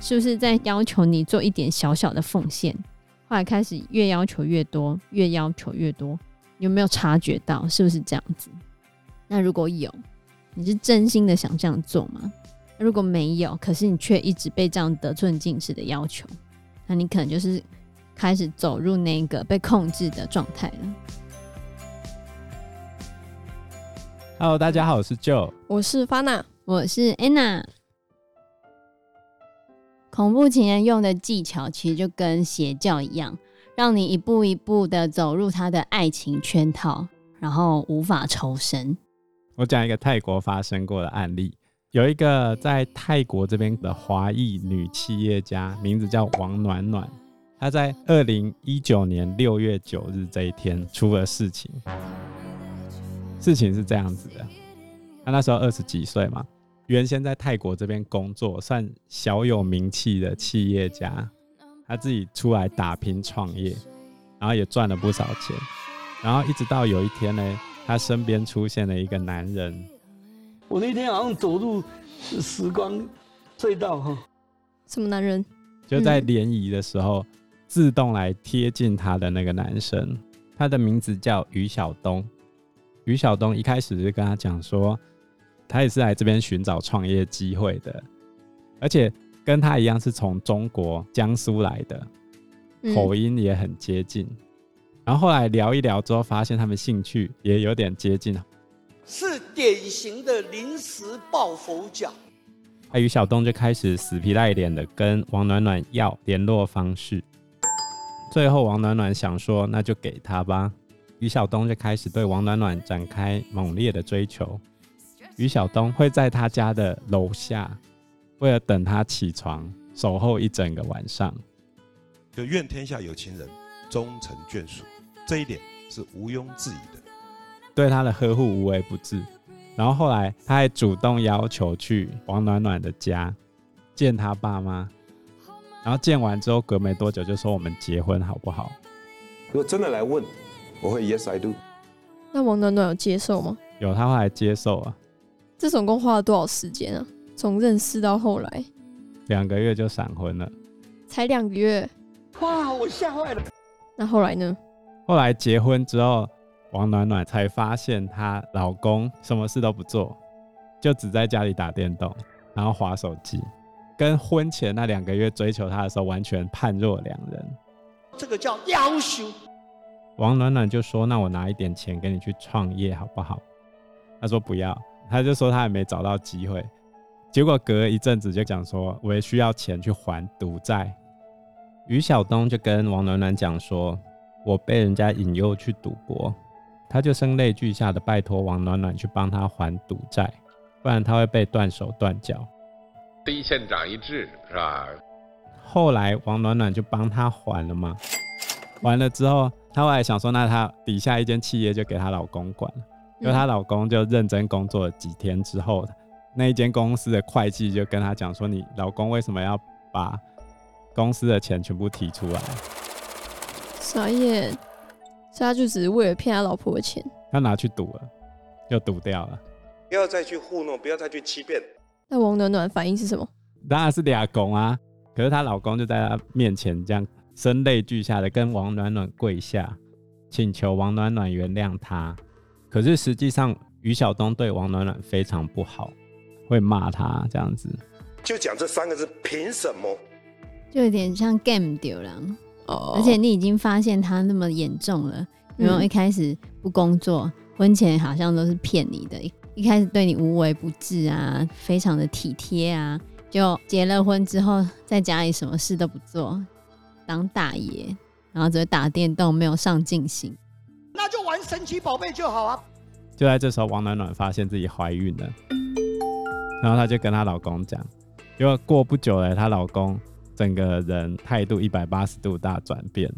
是不是在要求你做一点小小的奉献？后来开始越要求越多，越要求越多，有没有察觉到是不是这样子？那如果有，你是真心的想这样做吗？如果没有，可是你却一直被这样得寸进尺的要求，那你可能就是开始走入那个被控制的状态了。Hello，大家好，我是 Joe，我是 Fana，我是 Anna。恐怖情人用的技巧其实就跟邪教一样，让你一步一步的走入他的爱情圈套，然后无法抽身。我讲一个泰国发生过的案例，有一个在泰国这边的华裔女企业家，名字叫王暖暖，她在二零一九年六月九日这一天出了事情。事情是这样子的，他那时候二十几岁嘛。原先在泰国这边工作，算小有名气的企业家，他自己出来打拼创业，然后也赚了不少钱，然后一直到有一天呢，他身边出现了一个男人。我那天好像走入时光隧道哈。什么男人？就在联谊的时候，自动来贴近他的那个男生，他的名字叫于晓东。于晓东一开始就跟他讲说。他也是来这边寻找创业机会的，而且跟他一样是从中国江苏来的，口音也很接近。嗯。然后后来聊一聊之后，发现他们兴趣也有点接近，是典型的临时抱佛脚。那于晓东就开始死皮赖脸的跟王暖暖要联络方式，最后王暖暖想说，那就给他吧。于晓东就开始对王暖暖展开猛烈的追求。于晓东会在他家的楼下，为了等他起床，守候一整个晚上。就愿天下有情人终成眷属，这一点是毋庸置疑的。对他的呵护无微不至，然后后来他还主动要求去王暖暖的家见他爸妈，然后见完之后隔没多久就说我们结婚好不好？如果真的来问，我会 Yes I do。那王暖暖有接受吗？有，他后来接受啊。这总共花了多少时间啊？从认识到后来，两个月就闪婚了。才两个月，哇！我吓坏了。那后来呢？后来结婚之后，王暖暖才发现她老公什么事都不做，就只在家里打电动，然后滑手机，跟婚前那两个月追求她的时候完全判若两人。这个叫夭寿。王暖暖就说：“那我拿一点钱给你去创业好不好？”他说：“不要。”他就说他还没找到机会，结果隔了一阵子就讲说，我也需要钱去还赌债。于晓东就跟王暖暖讲说，我被人家引诱去赌博，他就声泪俱下的拜托王暖暖去帮他还赌债，不然他会被断手断脚。一线长一智是吧？后来王暖暖就帮他还了嘛，还了之后，他后来想说，那她底下一间企业就给她老公管了。因为她老公就认真工作了几天之后，那一间公司的会计就跟她讲说：“你老公为什么要把公司的钱全部提出来？”傻眼，所以他就只是为了骗他老婆的钱。他拿去赌了，又赌掉了。不要再去糊弄，不要再去欺骗。那王暖暖反应是什么？当然是俩拱啊！可是她老公就在她面前这样声泪俱下的跟王暖暖跪下，请求王暖暖原谅他。可是实际上，于晓东对王暖暖非常不好，会骂他这样子。就讲这三个字，凭什么？就有点像 game 丢了哦。而且你已经发现他那么严重了，然后一开始不工作，嗯、婚前好像都是骗你的，一开始对你无微不至啊，非常的体贴啊。就结了婚之后，在家里什么事都不做，当大爷，然后只会打电动，没有上进心。那就玩神奇宝贝就好啊！就在这时候，王暖暖发现自己怀孕了，然后她就跟她老公讲，结果过不久了，她老公整个人态度一百八十度大转变，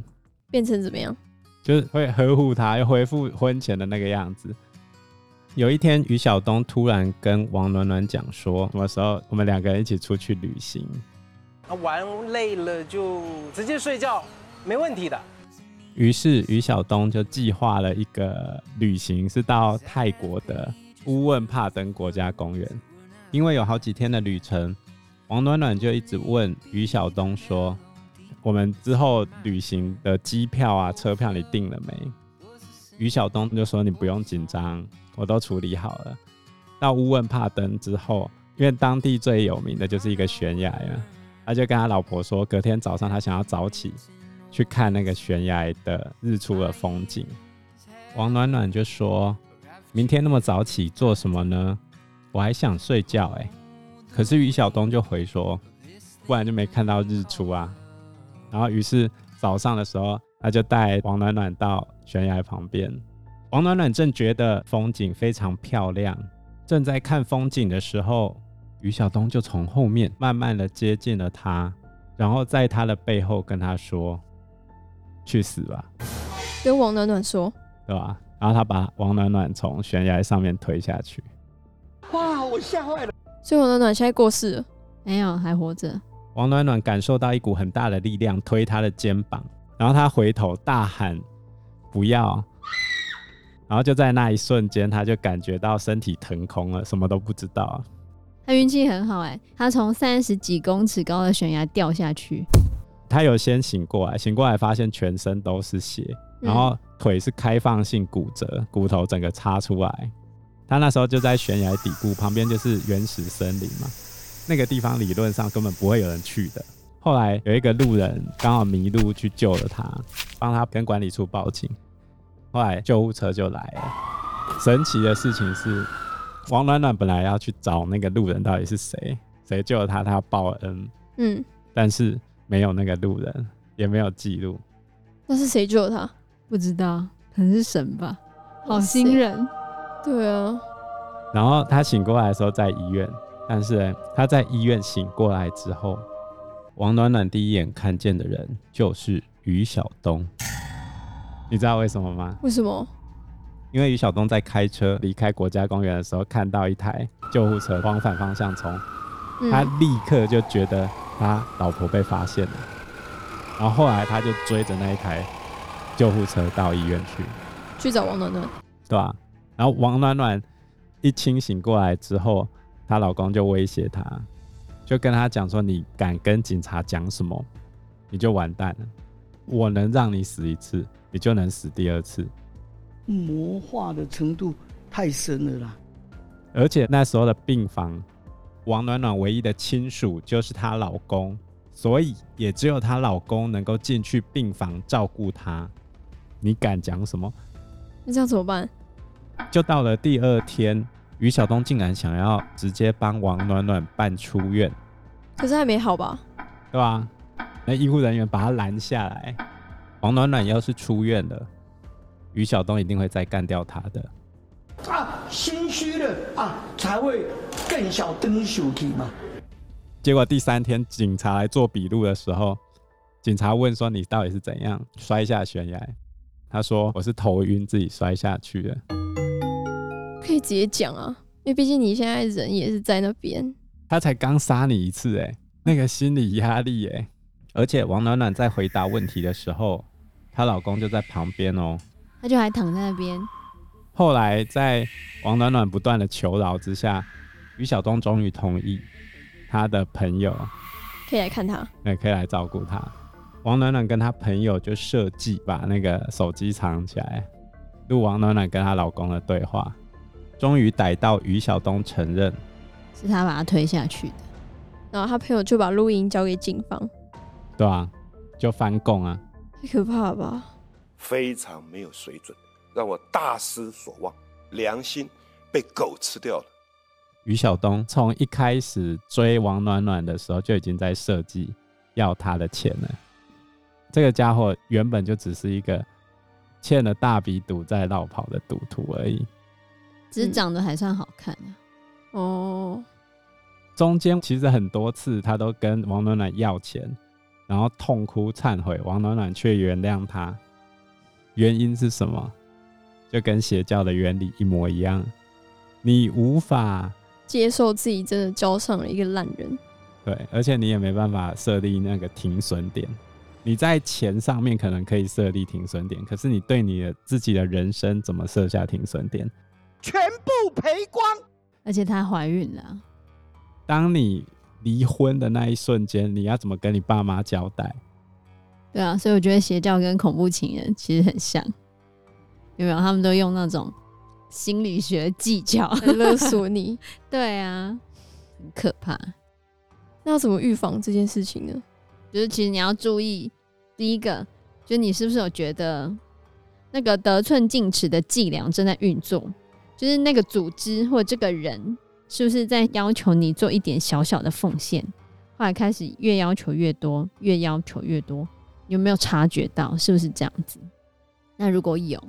变成怎么样？就是会呵护她，又恢复婚前的那个样子。有一天，于晓东突然跟王暖暖讲说，什么时候我们两个人一起出去旅行？玩累了就直接睡觉，没问题的。于是于晓东就计划了一个旅行，是到泰国的乌汶帕登国家公园。因为有好几天的旅程，王暖暖就一直问于晓东说：“我们之后旅行的机票啊、车票你订了没？”于晓东就说：“你不用紧张，我都处理好了。”到乌汶帕登之后，因为当地最有名的就是一个悬崖啊，他就跟他老婆说，隔天早上他想要早起去看那个悬崖的日出的风景。王暖暖就说：“明天那么早起做什么呢？”我还想睡觉哎、可是于晓东就回说，不然就没看到日出啊。然后于是早上的时候，他就带王暖暖到悬崖旁边。王暖暖正觉得风景非常漂亮，正在看风景的时候，于晓东就从后面慢慢的接近了他，然后在他的背后跟他说：“去死吧！”跟王暖暖说，对吧？然后他把王暖暖从悬崖上面推下去。哇！我吓坏了。所以王暖暖现在过世了？没有，还活着。王暖暖感受到一股很大的力量推他的肩膀，然后他回头大喊：“不要！”然后就在那一瞬间，他就感觉到身体腾空了，什么都不知道。他运气很好哎，他从三十几公尺高的悬崖掉下去。他有先醒过来，醒过来发现全身都是血，然后腿是开放性骨折，骨头整个插出来。他那时候就在悬崖底部，旁边就是原始森林嘛，那个地方理论上根本不会有人去的。后来有一个路人刚好迷路去救了他，帮他跟管理处报警，后来救护车就来了。神奇的事情是，王暖暖本来要去找那个路人到底是谁，谁救了他，他要报恩，嗯，但是没有那个路人，也没有记录。那是谁救了他？不知道，可能是神吧，好心人。对啊，然后他醒过来的时候在医院，但是他在医院醒过来之后，王暖暖第一眼看见的人就是于晓东。你知道为什么吗？为什么？因为于晓东在开车离开国家公园的时候，看到一台救护车往反方向冲，他立刻就觉得他老婆被发现了，然后后来他就追着那一台救护车到医院去，去找王暖暖，对吧？然后王暖暖一清醒过来之后，她老公就威胁她，就跟她讲说：“你敢跟警察讲什么，你就完蛋了。我能让你死一次，你就能死第二次。”魔化的程度太深了啦！而且那时候的病房，王暖暖唯一的亲属就是她老公，所以也只有她老公能够进去病房照顾她。你敢讲什么？那这样怎么办？就到了第二天，于晓东竟然想要直接帮王暖暖办出院，可是还没好吧？对吧？那医护人员把他拦下来。王暖暖要是出院了，于晓东一定会再干掉他的。啊，心虚了啊，才会更小灯手提嘛。结果第三天警察来做笔录的时候，警察问说：“你到底是怎样摔下悬崖？”他说：“我是头晕，自己摔下去的。”可以直接讲啊，因为毕竟你现在人也是在那边。他才刚杀你一次，哎，那个心理压力，哎，而且王暖暖在回答问题的时候，她老公就在旁边哦，他就还躺在那边。后来在王暖暖不断的求饶之下，于晓东终于同意他的朋友可以来看他，也可以来照顾他。王暖暖跟他朋友就设计把那个手机藏起来，录王暖暖跟她老公的对话。终于逮到于晓东承认是他把他推下去的，然后他朋友就把录音交给警方，对啊，就翻供啊，太可怕了吧！非常没有水准，让我大失所望，良心被狗吃掉了。于晓东从一开始追王暖暖的时候就已经在设计要他的钱了，这个家伙原本就只是一个欠了大笔赌债落跑的赌徒而已。只是长得还算好看、啊嗯、哦。中间其实很多次他都跟王暖暖要钱，然后痛哭忏悔，王暖暖却原谅他。原因是什么？就跟邪教的原理一模一样，你无法接受自己真的交上了一个烂人。对，而且你也没办法设立那个停损点。你在钱上面可能可以设立停损点，可是你对你的自己的人生怎么设下停损点？全部赔光。而且她怀孕了啊，当你离婚的那一瞬间，你要怎么跟你爸妈交代？对啊，所以我觉得邪教跟恐怖情人其实很像，有没有？他们都用那种心理学技巧来勒索你。对啊，很可怕。那要怎么预防这件事情呢？就是其实你要注意，第一个，就是你是不是有觉得那个得寸进尺的伎俩正在运作？就是那个组织或这个人是不是在要求你做一点小小的奉献？后来开始越要求越多，越要求越多，有没有察觉到？是不是这样子？那如果有，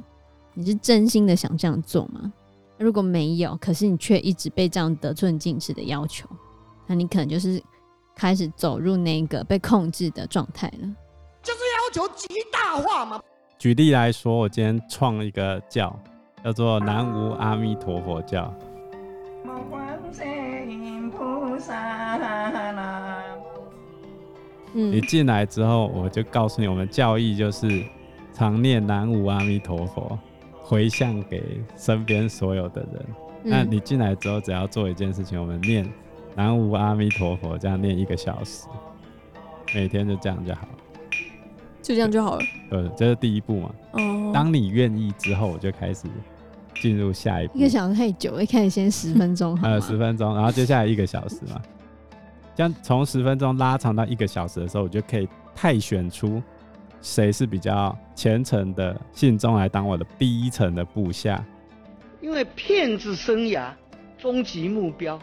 你是真心的想这样做吗？如果没有，可是你却一直被这样得寸进尺的要求，那你可能就是。开始走入那个被控制的状态了，就是要求极大化嘛。举例来说，我今天创一个教，叫做南无阿弥陀佛教。嗯，你进来之后，我就告诉你，我们教义就是常念南无阿弥陀佛，回向给身边所有的人。嗯、那你进来之后，只要做一件事情，我们念。南无阿弥陀佛，这样念一个小时，每天就这样就好了，就这样就好了。对，这是第一步嘛。哦。当你愿意之后，我就开始进入下一步。一个小时太久，一开始先十分钟，还 有十分钟，然后接下来一个小时嘛。这样从十分钟拉长到一个小时的时候，我就可以派选出谁是比较虔诚的信众来当我的第一层的部下。因为骗子生涯终极目标。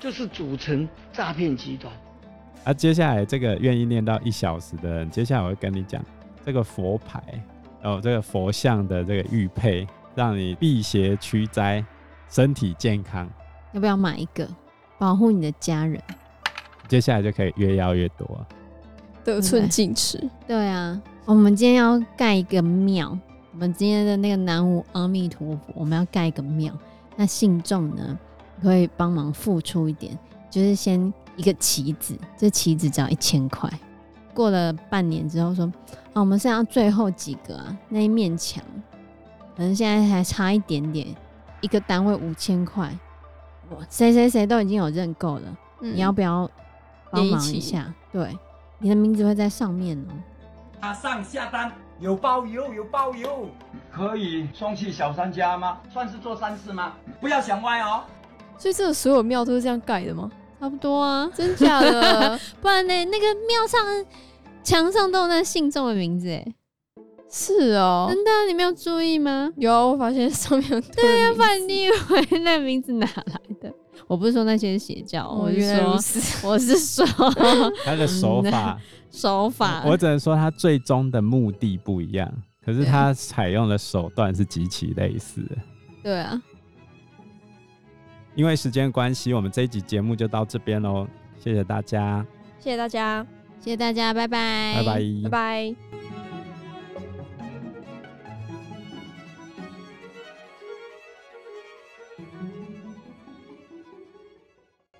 就是组成诈骗集团。啊，接下来这个愿意念到一小时的人，接下来我会跟你讲这个佛牌哦，这个佛像的这个玉佩，让你辟邪驱灾，身体健康。要不要买一个，保护你的家人？接下来就可以越要越多，得寸进尺。对啊，我们今天要盖一个庙，我们今天的那个南无阿弥陀佛，我们要盖一个庙。那信众呢？可以帮忙付出一点，就是先一个旗子，这旗子只要一千块。过了半年之后说，啊，我们剩下最后几个啊，那一面墙，可能现在还差一点点，一个单位五千块，哇，谁谁谁都已经有认购了，嗯，你要不要帮忙一下？对，你的名字会在上面哦。马上下单，有包邮，有包邮，可以送去小三家吗？算是做善事吗？不要想歪哦。所以这个所有庙都是这样盖的吗？差不多啊，真假的？不然呢？那个庙上墙上都有那信众的名字哎，是哦，真的，你没有注意吗？有，我发现上面有。对呀，不然你以为那名字哪来的？我不是说那些邪教，我是说，我是说他的手法，手法，我只能说他最终的目的不一样，可是他采用的手段是极其类似的。对啊。因为时间关系，我们这一集节目就到这边喽。谢谢大家，谢谢大家，谢谢大家，拜拜，拜拜，拜拜。